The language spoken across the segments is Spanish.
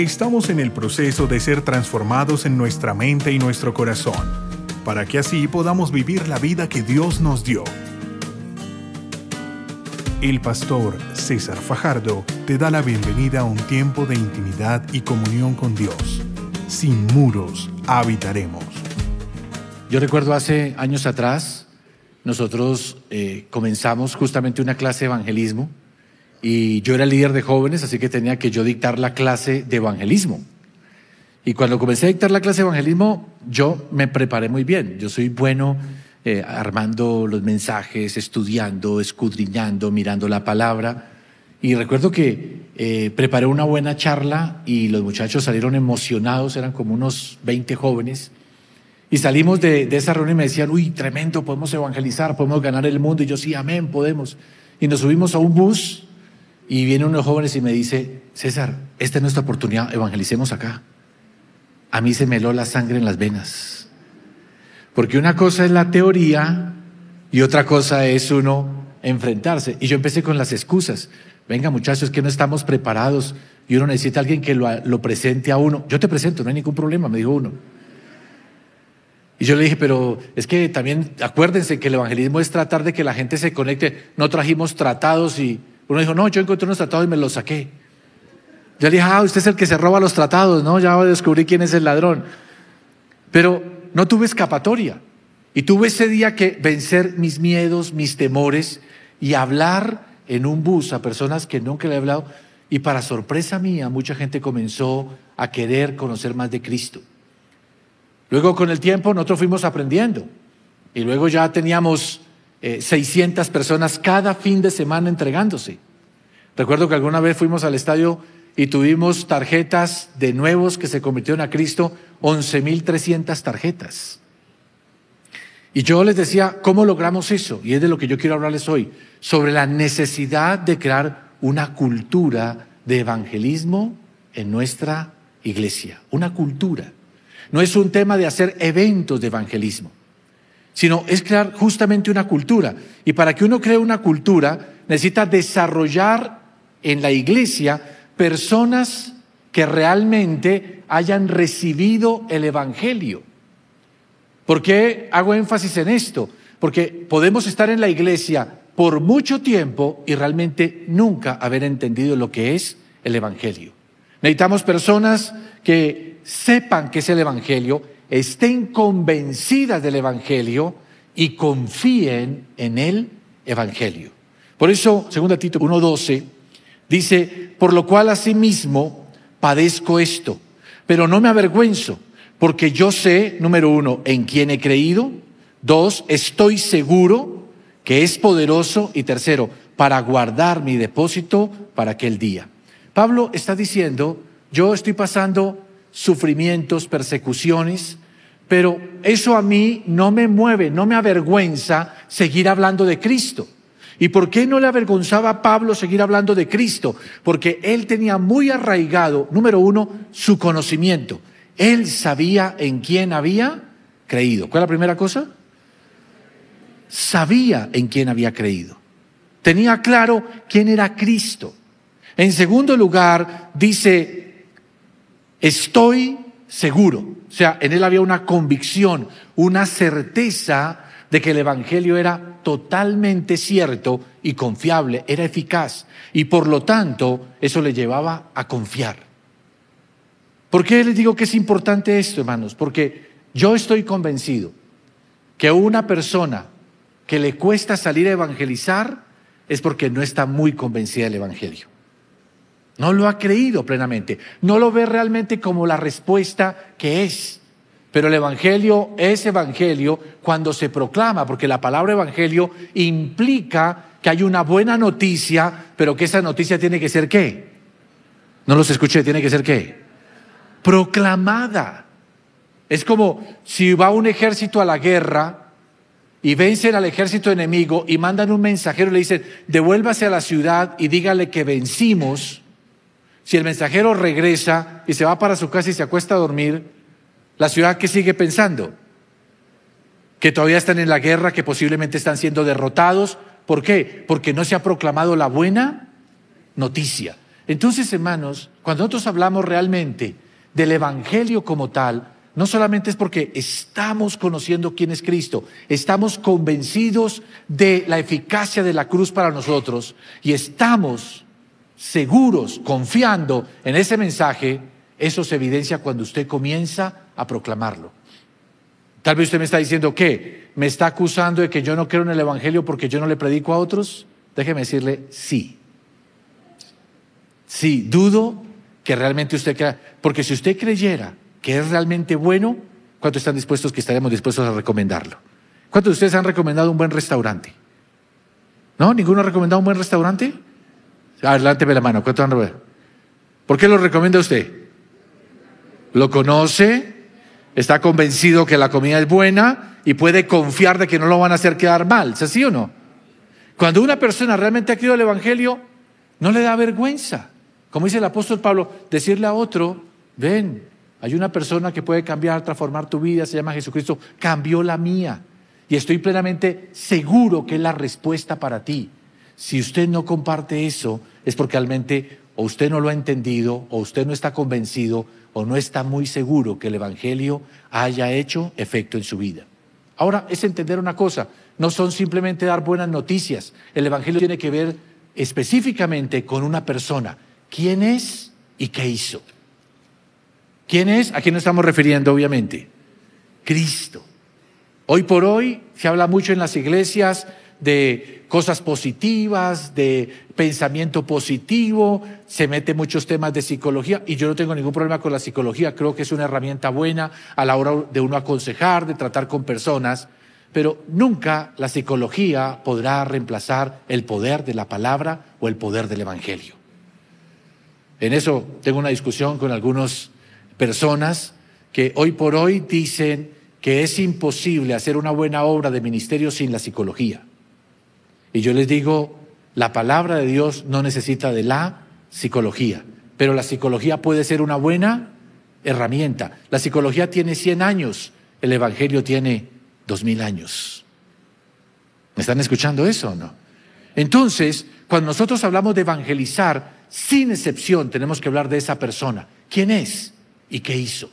Estamos en el proceso de ser transformados en nuestra mente y nuestro corazón, para que así podamos vivir la vida que Dios nos dio. El pastor César Fajardo te da la bienvenida a un tiempo de intimidad y comunión con Dios. Sin muros habitaremos. Yo recuerdo hace años atrás, nosotros eh, comenzamos justamente una clase de evangelismo y yo era líder de jóvenes, así que tenía que yo dictar la clase de evangelismo. Y cuando comencé a dictar la clase de evangelismo, yo me preparé muy bien. Yo soy bueno eh, armando los mensajes, estudiando, escudriñando, mirando la palabra. Y recuerdo que eh, preparé una buena charla y los muchachos salieron emocionados, eran como unos 20 jóvenes. Y salimos de, de esa reunión y me decían, uy, tremendo, podemos evangelizar, podemos ganar el mundo. Y yo, sí, amén, podemos. Y nos subimos a un bus y viene uno de los jóvenes y me dice, César, esta es nuestra oportunidad, evangelicemos acá. A mí se me heló la sangre en las venas. Porque una cosa es la teoría y otra cosa es uno enfrentarse. Y yo empecé con las excusas. Venga muchachos, que no estamos preparados y uno necesita a alguien que lo, lo presente a uno. Yo te presento, no hay ningún problema, me dijo uno. Y yo le dije, pero es que también acuérdense que el evangelismo es tratar de que la gente se conecte. No trajimos tratados y uno dijo, no, yo encontré unos tratados y me los saqué. Yo le dije, ah, usted es el que se roba los tratados, ¿no? Ya descubrí quién es el ladrón. Pero no tuve escapatoria. Y tuve ese día que vencer mis miedos, mis temores y hablar en un bus a personas que nunca le he hablado. Y para sorpresa mía, mucha gente comenzó a querer conocer más de Cristo. Luego con el tiempo nosotros fuimos aprendiendo. Y luego ya teníamos 600 eh, personas cada fin de semana entregándose. Recuerdo que alguna vez fuimos al estadio y tuvimos tarjetas de nuevos que se convirtieron a Cristo, 11.300 tarjetas. Y yo les decía, ¿cómo logramos eso? Y es de lo que yo quiero hablarles hoy, sobre la necesidad de crear una cultura de evangelismo en nuestra iglesia, una cultura. No es un tema de hacer eventos de evangelismo sino es crear justamente una cultura. Y para que uno cree una cultura, necesita desarrollar en la iglesia personas que realmente hayan recibido el Evangelio. ¿Por qué hago énfasis en esto? Porque podemos estar en la iglesia por mucho tiempo y realmente nunca haber entendido lo que es el Evangelio. Necesitamos personas que sepan qué es el Evangelio, estén convencidas del Evangelio y confíen en el Evangelio. Por eso, segunda Tito 1.12, dice, por lo cual asimismo padezco esto, pero no me avergüenzo, porque yo sé, número uno, en quién he creído, dos, estoy seguro que es poderoso, y tercero, para guardar mi depósito para aquel día. Pablo está diciendo, yo estoy pasando sufrimientos, persecuciones, pero eso a mí no me mueve, no me avergüenza seguir hablando de Cristo. ¿Y por qué no le avergonzaba a Pablo seguir hablando de Cristo? Porque él tenía muy arraigado, número uno, su conocimiento. Él sabía en quién había creído. ¿Cuál es la primera cosa? Sabía en quién había creído. Tenía claro quién era Cristo. En segundo lugar, dice, estoy seguro. O sea, en él había una convicción, una certeza de que el Evangelio era totalmente cierto y confiable, era eficaz. Y por lo tanto, eso le llevaba a confiar. ¿Por qué les digo que es importante esto, hermanos? Porque yo estoy convencido que una persona que le cuesta salir a evangelizar es porque no está muy convencida del Evangelio. No lo ha creído plenamente. No lo ve realmente como la respuesta que es. Pero el Evangelio es Evangelio cuando se proclama, porque la palabra Evangelio implica que hay una buena noticia, pero que esa noticia tiene que ser qué? No los escuché, tiene que ser qué? Proclamada. Es como si va un ejército a la guerra y vencen al ejército enemigo y mandan un mensajero y le dicen, devuélvase a la ciudad y dígale que vencimos si el mensajero regresa y se va para su casa y se acuesta a dormir, la ciudad que sigue pensando que todavía están en la guerra, que posiblemente están siendo derrotados. ¿Por qué? Porque no se ha proclamado la buena noticia. Entonces, hermanos, cuando nosotros hablamos realmente del Evangelio como tal, no solamente es porque estamos conociendo quién es Cristo, estamos convencidos de la eficacia de la cruz para nosotros y estamos seguros, confiando en ese mensaje, eso se evidencia cuando usted comienza a proclamarlo. Tal vez usted me está diciendo que me está acusando de que yo no creo en el Evangelio porque yo no le predico a otros. Déjeme decirle sí. Sí, dudo que realmente usted crea, porque si usted creyera que es realmente bueno, ¿cuántos están dispuestos que estaremos dispuestos a recomendarlo? ¿Cuántos de ustedes han recomendado un buen restaurante? ¿No? ¿Ninguno ha recomendado un buen restaurante? Adelante, la mano. ¿Cuántos han ¿Por qué lo recomienda usted? ¿Lo conoce? ¿Está convencido que la comida es buena y puede confiar de que no lo van a hacer quedar mal? ¿Es así o no? Cuando una persona realmente ha creído el Evangelio, no le da vergüenza. Como dice el apóstol Pablo, decirle a otro, ven, hay una persona que puede cambiar, transformar tu vida, se llama Jesucristo, cambió la mía. Y estoy plenamente seguro que es la respuesta para ti. Si usted no comparte eso, es porque realmente o usted no lo ha entendido, o usted no está convencido, o no está muy seguro que el Evangelio haya hecho efecto en su vida. Ahora es entender una cosa, no son simplemente dar buenas noticias, el Evangelio tiene que ver específicamente con una persona, quién es y qué hizo. ¿Quién es? ¿A quién nos estamos refiriendo, obviamente? Cristo. Hoy por hoy se habla mucho en las iglesias de cosas positivas, de pensamiento positivo, se mete muchos temas de psicología y yo no tengo ningún problema con la psicología, creo que es una herramienta buena a la hora de uno aconsejar, de tratar con personas, pero nunca la psicología podrá reemplazar el poder de la palabra o el poder del Evangelio. En eso tengo una discusión con algunas personas que hoy por hoy dicen que es imposible hacer una buena obra de ministerio sin la psicología. Y yo les digo, la palabra de Dios no necesita de la psicología, pero la psicología puede ser una buena herramienta. La psicología tiene 100 años, el Evangelio tiene 2000 años. ¿Me están escuchando eso o no? Entonces, cuando nosotros hablamos de evangelizar, sin excepción tenemos que hablar de esa persona. ¿Quién es y qué hizo?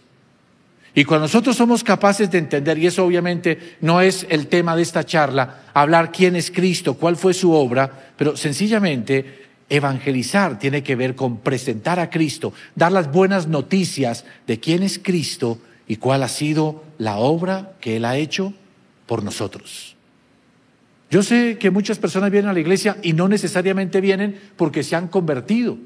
Y cuando nosotros somos capaces de entender, y eso obviamente no es el tema de esta charla, hablar quién es Cristo, cuál fue su obra, pero sencillamente evangelizar tiene que ver con presentar a Cristo, dar las buenas noticias de quién es Cristo y cuál ha sido la obra que Él ha hecho por nosotros. Yo sé que muchas personas vienen a la iglesia y no necesariamente vienen porque se han convertido,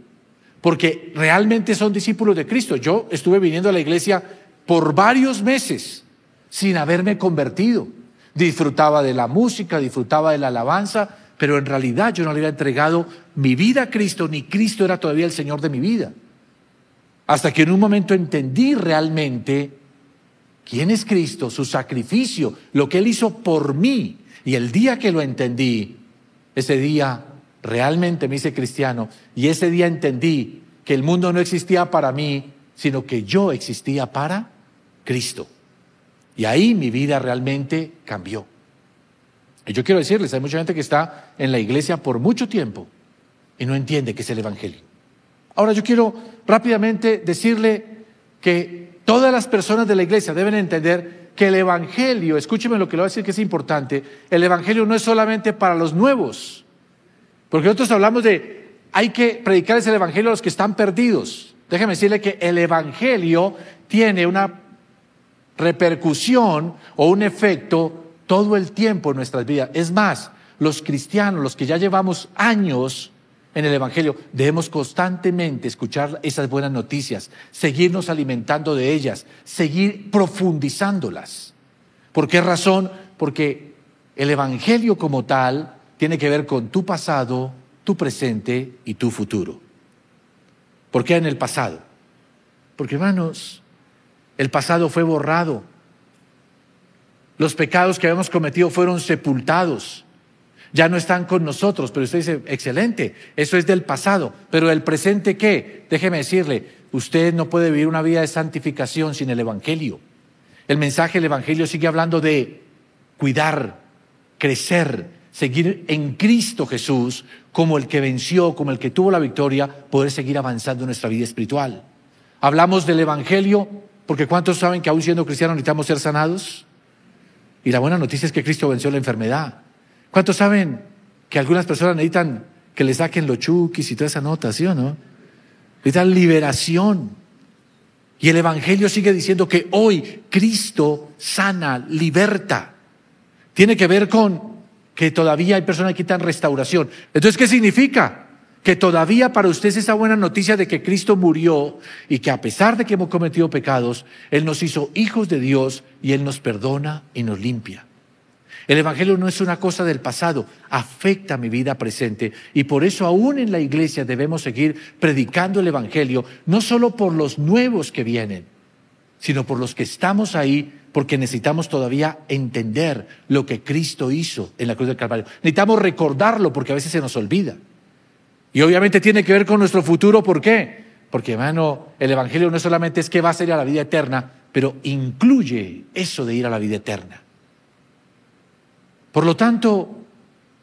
porque realmente son discípulos de Cristo. Yo estuve viniendo a la iglesia por varios meses sin haberme convertido. Disfrutaba de la música, disfrutaba de la alabanza, pero en realidad yo no le había entregado mi vida a Cristo, ni Cristo era todavía el Señor de mi vida. Hasta que en un momento entendí realmente quién es Cristo, su sacrificio, lo que Él hizo por mí. Y el día que lo entendí, ese día realmente me hice cristiano y ese día entendí que el mundo no existía para mí, sino que yo existía para Cristo. Y ahí mi vida realmente cambió. Y yo quiero decirles, hay mucha gente que está en la iglesia por mucho tiempo y no entiende qué es el Evangelio. Ahora yo quiero rápidamente decirle que todas las personas de la iglesia deben entender que el Evangelio, escúcheme lo que le voy a decir que es importante, el Evangelio no es solamente para los nuevos, porque nosotros hablamos de, hay que predicarles el Evangelio a los que están perdidos. Déjeme decirle que el Evangelio tiene una repercusión o un efecto todo el tiempo en nuestras vidas. Es más, los cristianos, los que ya llevamos años en el Evangelio, debemos constantemente escuchar esas buenas noticias, seguirnos alimentando de ellas, seguir profundizándolas. ¿Por qué razón? Porque el Evangelio como tal tiene que ver con tu pasado, tu presente y tu futuro. ¿Por qué en el pasado? Porque hermanos, el pasado fue borrado. Los pecados que habíamos cometido fueron sepultados. Ya no están con nosotros, pero usted dice, excelente, eso es del pasado. Pero el presente qué? Déjeme decirle, usted no puede vivir una vida de santificación sin el Evangelio. El mensaje del Evangelio sigue hablando de cuidar, crecer, seguir en Cristo Jesús como el que venció, como el que tuvo la victoria, poder seguir avanzando en nuestra vida espiritual. Hablamos del Evangelio porque ¿cuántos saben que aún siendo cristianos necesitamos ser sanados? Y la buena noticia es que Cristo venció la enfermedad. ¿Cuántos saben que algunas personas necesitan que le saquen los chukis y toda esa nota, ¿sí o no? Necesitan liberación. Y el Evangelio sigue diciendo que hoy Cristo sana, liberta. Tiene que ver con que todavía hay personas que quitan restauración. Entonces, ¿qué significa? Que todavía para usted es esa buena noticia de que Cristo murió y que a pesar de que hemos cometido pecados, Él nos hizo hijos de Dios y Él nos perdona y nos limpia. El Evangelio no es una cosa del pasado, afecta mi vida presente y por eso aún en la iglesia debemos seguir predicando el Evangelio, no solo por los nuevos que vienen, sino por los que estamos ahí porque necesitamos todavía entender lo que Cristo hizo en la cruz del Calvario. Necesitamos recordarlo porque a veces se nos olvida. Y obviamente tiene que ver con nuestro futuro, ¿por qué? Porque, hermano, el Evangelio no solamente es que va a ser a la vida eterna, pero incluye eso de ir a la vida eterna. Por lo tanto,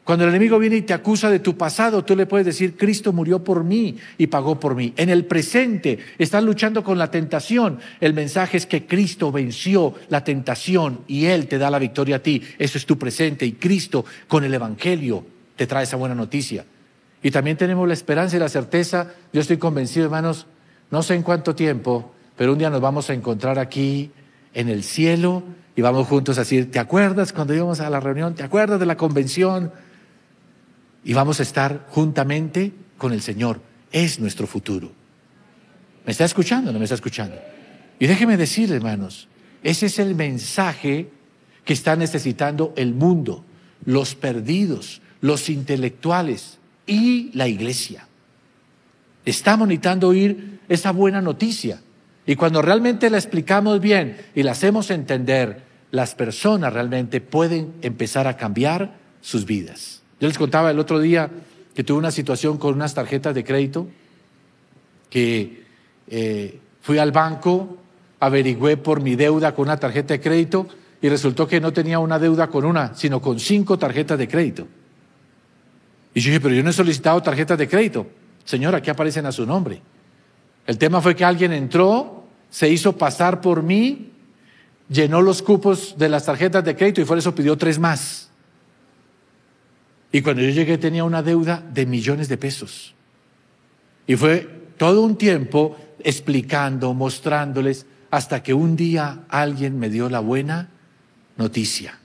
cuando el enemigo viene y te acusa de tu pasado, tú le puedes decir, Cristo murió por mí y pagó por mí. En el presente están luchando con la tentación. El mensaje es que Cristo venció la tentación y Él te da la victoria a ti. Eso es tu presente y Cristo con el Evangelio te trae esa buena noticia. Y también tenemos la esperanza y la certeza, yo estoy convencido, hermanos, no sé en cuánto tiempo, pero un día nos vamos a encontrar aquí en el cielo y vamos juntos a decir, ¿te acuerdas cuando íbamos a la reunión? ¿Te acuerdas de la convención? Y vamos a estar juntamente con el Señor. Es nuestro futuro. ¿Me está escuchando o no me está escuchando? Y déjeme decirle, hermanos, ese es el mensaje que está necesitando el mundo, los perdidos, los intelectuales y la iglesia. Estamos necesitando oír esa buena noticia. Y cuando realmente la explicamos bien y la hacemos entender, las personas realmente pueden empezar a cambiar sus vidas. Yo les contaba el otro día que tuve una situación con unas tarjetas de crédito, que eh, fui al banco, averigüé por mi deuda con una tarjeta de crédito y resultó que no tenía una deuda con una, sino con cinco tarjetas de crédito. Y yo dije, pero yo no he solicitado tarjetas de crédito. Señora, aquí aparecen a su nombre. El tema fue que alguien entró, se hizo pasar por mí, llenó los cupos de las tarjetas de crédito y por eso pidió tres más. Y cuando yo llegué tenía una deuda de millones de pesos. Y fue todo un tiempo explicando, mostrándoles, hasta que un día alguien me dio la buena noticia.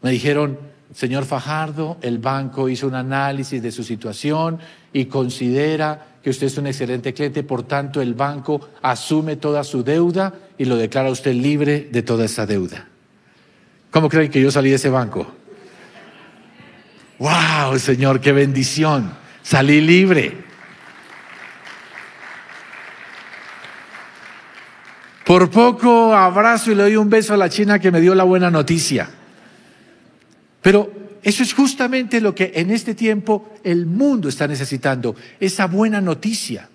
Me dijeron, señor Fajardo, el banco hizo un análisis de su situación y considera que usted es un excelente cliente, por tanto el banco asume toda su deuda y lo declara usted libre de toda esa deuda. ¿Cómo creen que yo salí de ese banco? Wow, Señor, qué bendición. Salí libre. Por poco abrazo y le doy un beso a la china que me dio la buena noticia. Pero eso es justamente lo que en este tiempo el mundo está necesitando, esa buena noticia.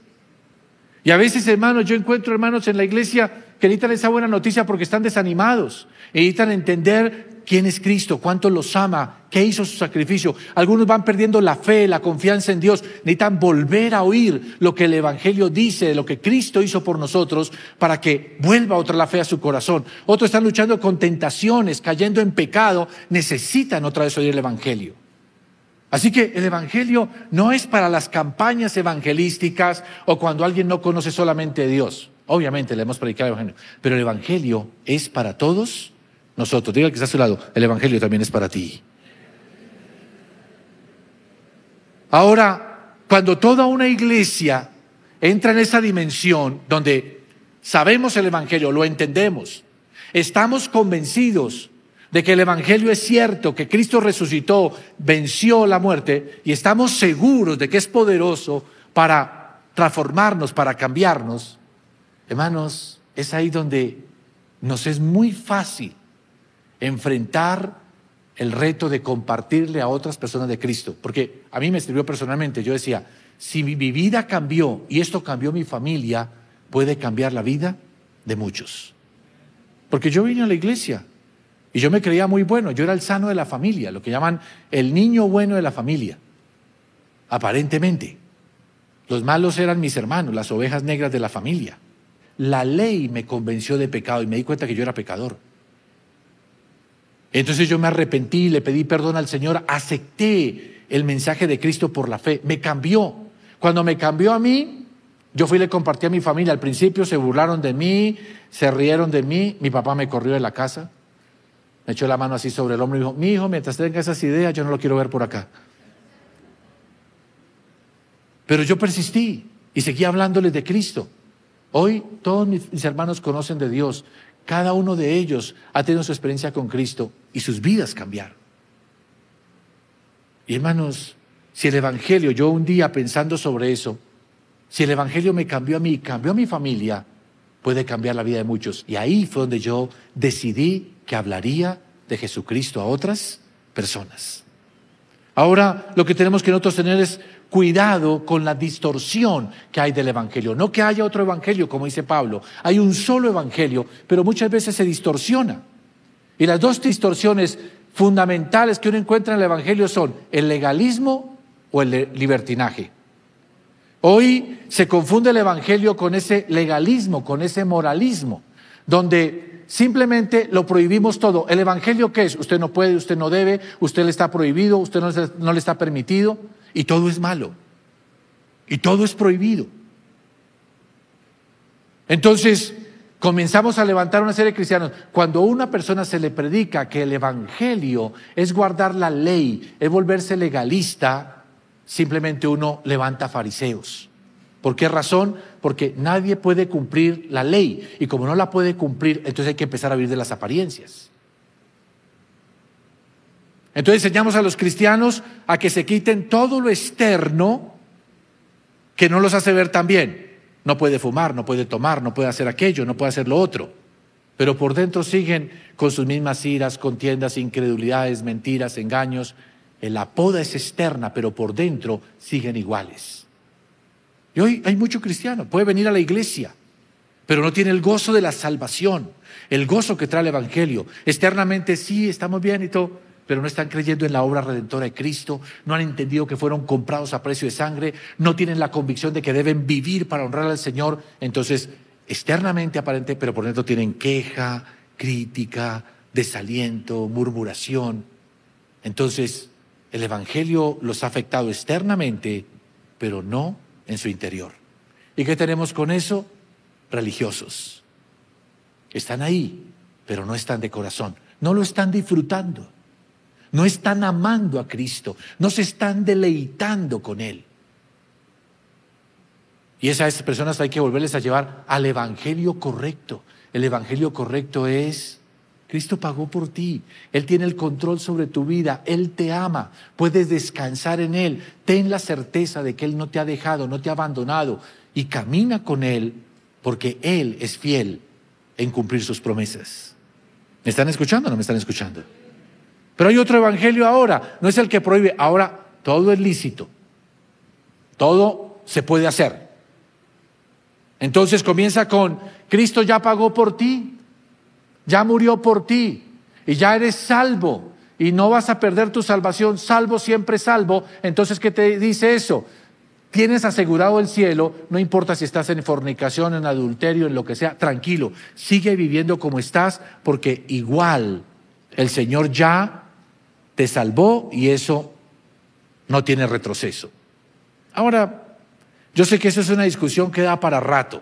Y a veces, hermanos, yo encuentro hermanos en la iglesia que necesitan esa buena noticia porque están desanimados, necesitan entender quién es Cristo, cuánto los ama, qué hizo su sacrificio. Algunos van perdiendo la fe, la confianza en Dios. Necesitan volver a oír lo que el Evangelio dice, lo que Cristo hizo por nosotros, para que vuelva otra la fe a su corazón. Otros están luchando con tentaciones, cayendo en pecado. Necesitan otra vez oír el Evangelio. Así que el Evangelio no es para las campañas evangelísticas o cuando alguien no conoce solamente a Dios. Obviamente le hemos predicado el Evangelio, pero el Evangelio es para todos nosotros. Diga que está a su lado, el Evangelio también es para ti. Ahora, cuando toda una iglesia entra en esa dimensión donde sabemos el Evangelio, lo entendemos, estamos convencidos de que el Evangelio es cierto, que Cristo resucitó, venció la muerte y estamos seguros de que es poderoso para transformarnos, para cambiarnos, hermanos, es ahí donde nos es muy fácil enfrentar el reto de compartirle a otras personas de Cristo. Porque a mí me sirvió personalmente. Yo decía, si mi vida cambió y esto cambió mi familia, puede cambiar la vida de muchos. Porque yo vine a la iglesia Y yo me creía muy bueno, yo era el sano de la familia, lo que llaman el niño bueno de la familia, aparentemente. Los malos eran mis hermanos, las ovejas negras de la familia. La ley me convenció de pecado y me di cuenta que yo era pecador. Entonces yo me arrepentí, le pedí perdón al Señor, acepté el mensaje de Cristo por la fe, me cambió. Cuando me cambió a mí, yo fui y le compartí a mi familia. Al principio se burlaron de mí, se rieron de mí, mi papá me corrió de la casa, me echó la mano así sobre el hombro y dijo, mi hijo, mientras tenga esas ideas, yo no lo quiero ver por acá. Pero yo persistí y seguí hablándoles de Cristo. Hoy todos mis hermanos conocen de Dios. Cada uno de ellos ha tenido su experiencia con Cristo y sus vidas cambiaron. Y hermanos, si el Evangelio, yo un día pensando sobre eso, si el Evangelio me cambió a mí, cambió a mi familia, puede cambiar la vida de muchos. Y ahí fue donde yo decidí que hablaría de Jesucristo a otras personas. Ahora lo que tenemos que nosotros tener es cuidado con la distorsión que hay del Evangelio. No que haya otro Evangelio, como dice Pablo. Hay un solo Evangelio, pero muchas veces se distorsiona. Y las dos distorsiones fundamentales que uno encuentra en el Evangelio son el legalismo o el libertinaje. Hoy se confunde el Evangelio con ese legalismo, con ese moralismo, donde simplemente lo prohibimos todo. ¿El Evangelio qué es? Usted no puede, usted no debe, usted le está prohibido, usted no le está permitido y todo es malo y todo es prohibido. Entonces, comenzamos a levantar una serie de cristianos. Cuando a una persona se le predica que el Evangelio es guardar la ley, es volverse legalista, simplemente uno levanta fariseos. ¿Por qué razón? Porque nadie puede cumplir la ley y como no la puede cumplir, entonces hay que empezar a vivir de las apariencias. Entonces enseñamos a los cristianos a que se quiten todo lo externo que no los hace ver tan bien. No puede fumar, no puede tomar, no puede hacer aquello, no puede hacer lo otro. Pero por dentro siguen con sus mismas iras, contiendas, incredulidades, mentiras, engaños. La poda es externa, pero por dentro siguen iguales. Y hoy hay mucho cristiano, puede venir a la iglesia, pero no tiene el gozo de la salvación, el gozo que trae el Evangelio. Externamente sí, estamos bien y todo, pero no están creyendo en la obra redentora de Cristo, no han entendido que fueron comprados a precio de sangre, no tienen la convicción de que deben vivir para honrar al Señor, entonces externamente aparente, pero por dentro tienen queja, crítica, desaliento, murmuración. Entonces, el Evangelio los ha afectado externamente, pero no en su interior. ¿Y qué tenemos con eso? Religiosos. Están ahí, pero no están de corazón, no lo están disfrutando no están amando a Cristo, no se están deleitando con Él. Y esas personas hay que volverles a llevar al Evangelio correcto. El Evangelio correcto es, Cristo pagó por ti, Él tiene el control sobre tu vida, Él te ama, puedes descansar en Él, ten la certeza de que Él no te ha dejado, no te ha abandonado y camina con Él porque Él es fiel en cumplir sus promesas. ¿Me están escuchando o no me están escuchando? Pero hay otro evangelio ahora, no es el que prohíbe, ahora todo es lícito, todo se puede hacer. Entonces comienza con, Cristo ya pagó por ti, ya murió por ti. Y ya eres salvo. Y no vas a perder tu salvación, salvo siempre salvo. Entonces, ¿qué te dice eso? Tienes asegurado el cielo, no importa si estás en fornicación, en adulterio, en lo que sea, tranquilo, sigue viviendo como estás porque igual el Señor ya te salvó y eso no tiene retroceso. Ahora, yo sé que eso es una discusión que da para rato.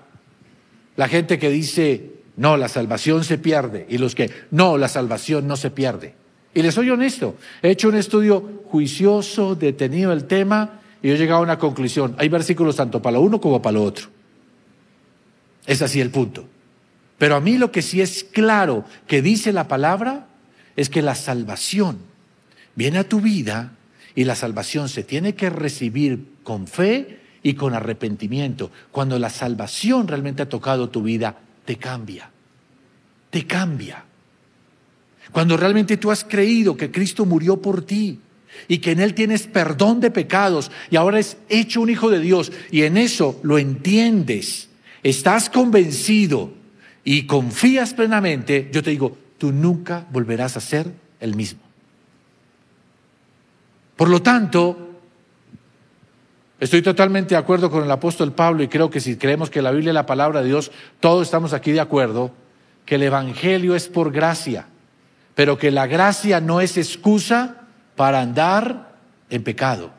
La gente que dice, no, la salvación se pierde, y los que, no, la salvación no se pierde. Y les soy honesto, he hecho un estudio juicioso, detenido el tema, y he llegado a una conclusión. Hay versículos tanto para lo uno como para lo otro. Es así el punto. Pero a mí lo que sí es claro que dice la palabra es que la salvación viene a tu vida y la salvación se tiene que recibir con fe y con arrepentimiento. Cuando la salvación realmente ha tocado tu vida, te cambia. Te cambia. Cuando realmente tú has creído que Cristo murió por ti y que en Él tienes perdón de pecados y ahora es hecho un hijo de Dios y en eso lo entiendes, estás convencido y confías plenamente, yo te digo, tú nunca volverás a ser el mismo. Por lo tanto, estoy totalmente de acuerdo con el apóstol Pablo y creo que si creemos que la Biblia es la palabra de Dios, todos estamos aquí de acuerdo, que el Evangelio es por gracia, pero que la gracia no es excusa para andar en pecado.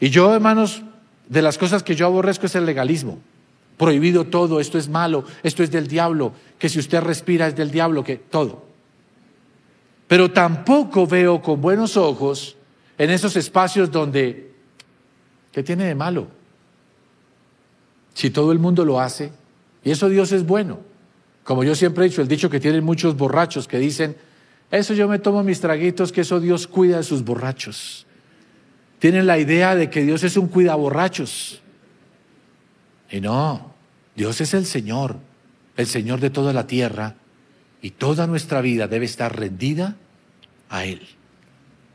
Y yo, hermanos, de las cosas que yo aborrezco es el legalismo. Prohibido todo, esto es malo, esto es del diablo, que si usted respira es del diablo, que todo. Pero tampoco veo con buenos ojos en esos espacios donde, ¿qué tiene de malo? Si todo el mundo lo hace, y eso Dios es bueno. Como yo siempre he dicho, el dicho que tienen muchos borrachos que dicen, eso yo me tomo mis traguitos, que eso Dios cuida de sus borrachos. Tienen la idea de que Dios es un cuidaborrachos. Y no, Dios es el Señor, el Señor de toda la tierra, y toda nuestra vida debe estar rendida a Él.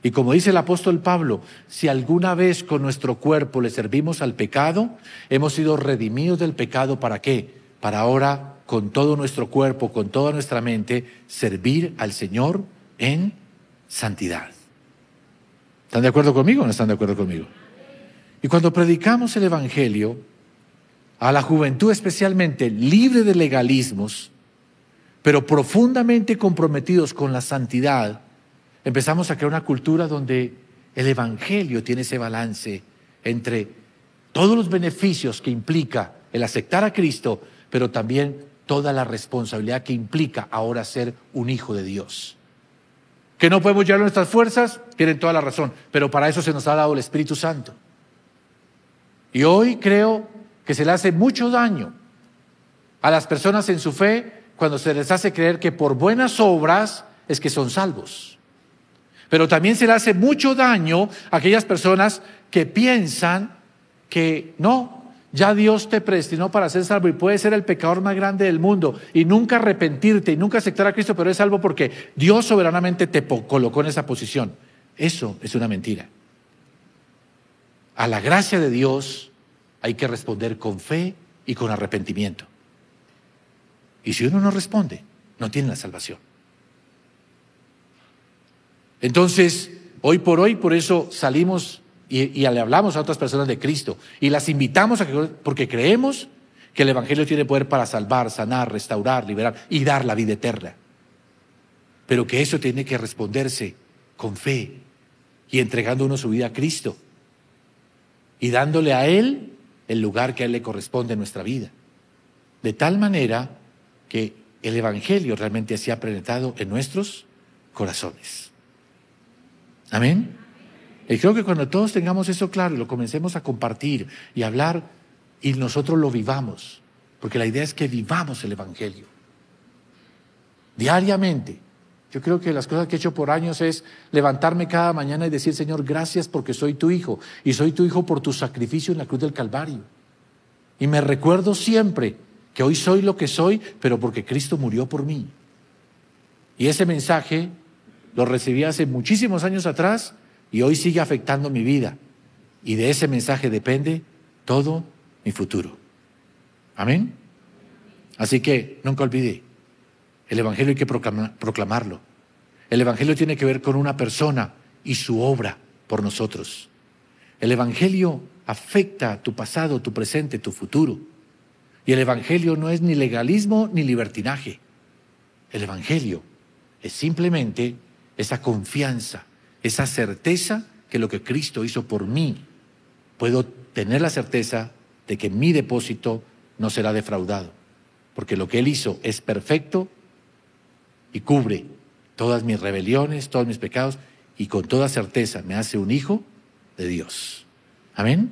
Y como dice el apóstol Pablo, si alguna vez con nuestro cuerpo le servimos al pecado, hemos sido redimidos del pecado para qué? Para ahora con todo nuestro cuerpo, con toda nuestra mente, servir al Señor en santidad. ¿Están de acuerdo conmigo o no están de acuerdo conmigo? Y cuando predicamos el Evangelio, a la juventud especialmente libre de legalismos, pero profundamente comprometidos con la santidad, empezamos a crear una cultura donde el Evangelio tiene ese balance entre todos los beneficios que implica el aceptar a Cristo, pero también toda la responsabilidad que implica ahora ser un hijo de Dios. Que no podemos llevar nuestras fuerzas, tienen toda la razón, pero para eso se nos ha dado el Espíritu Santo. Y hoy creo que se le hace mucho daño a las personas en su fe cuando se les hace creer que por buenas obras es que son salvos. Pero también se le hace mucho daño a aquellas personas que piensan que no, ya Dios te predestinó para ser salvo y puedes ser el pecador más grande del mundo y nunca arrepentirte y nunca aceptar a Cristo, pero es salvo porque Dios soberanamente te colocó en esa posición. Eso es una mentira. A la gracia de Dios hay que responder con fe y con arrepentimiento. Y si uno no responde, no tiene la salvación. Entonces, hoy por hoy, por eso salimos y, le hablamos a otras personas de Cristo y las invitamos a que, porque creemos que el Evangelio tiene poder para salvar, sanar, restaurar, liberar y dar la vida eterna. Pero que eso tiene que responderse con fe y entregando uno su vida a Cristo y dándole a Él el lugar que a Él le corresponde en nuestra vida. De tal manera que el Evangelio realmente se ha penetrado en nuestros corazones. Amén. Y creo que cuando todos tengamos eso claro y lo comencemos a compartir y hablar y nosotros lo vivamos, porque la idea es que vivamos el Evangelio diariamente. Yo creo que las cosas que he hecho por años es levantarme cada mañana y decir, Señor, gracias porque soy tu hijo y soy tu hijo por tu sacrificio en la cruz del Calvario. Y me recuerdo siempre que hoy soy lo que soy, pero porque Cristo murió por mí. Y ese mensaje lo recibí hace muchísimos años atrás y hoy sigue afectando mi vida. Y de ese mensaje depende todo mi futuro. Amén. Así que nunca olvide, el Evangelio hay que proclamarlo. El Evangelio tiene que ver con una persona y su obra por nosotros. El Evangelio afecta tu pasado, tu presente, tu futuro. Y el Evangelio no es ni legalismo ni libertinaje. El Evangelio es simplemente esa confianza esa certeza que lo que Cristo hizo por mí, puedo tener la certeza de que mi depósito no será defraudado, porque lo que Él hizo es perfecto y cubre todas mis rebeliones, todos mis pecados, y con toda certeza me hace un hijo de Dios. Amén.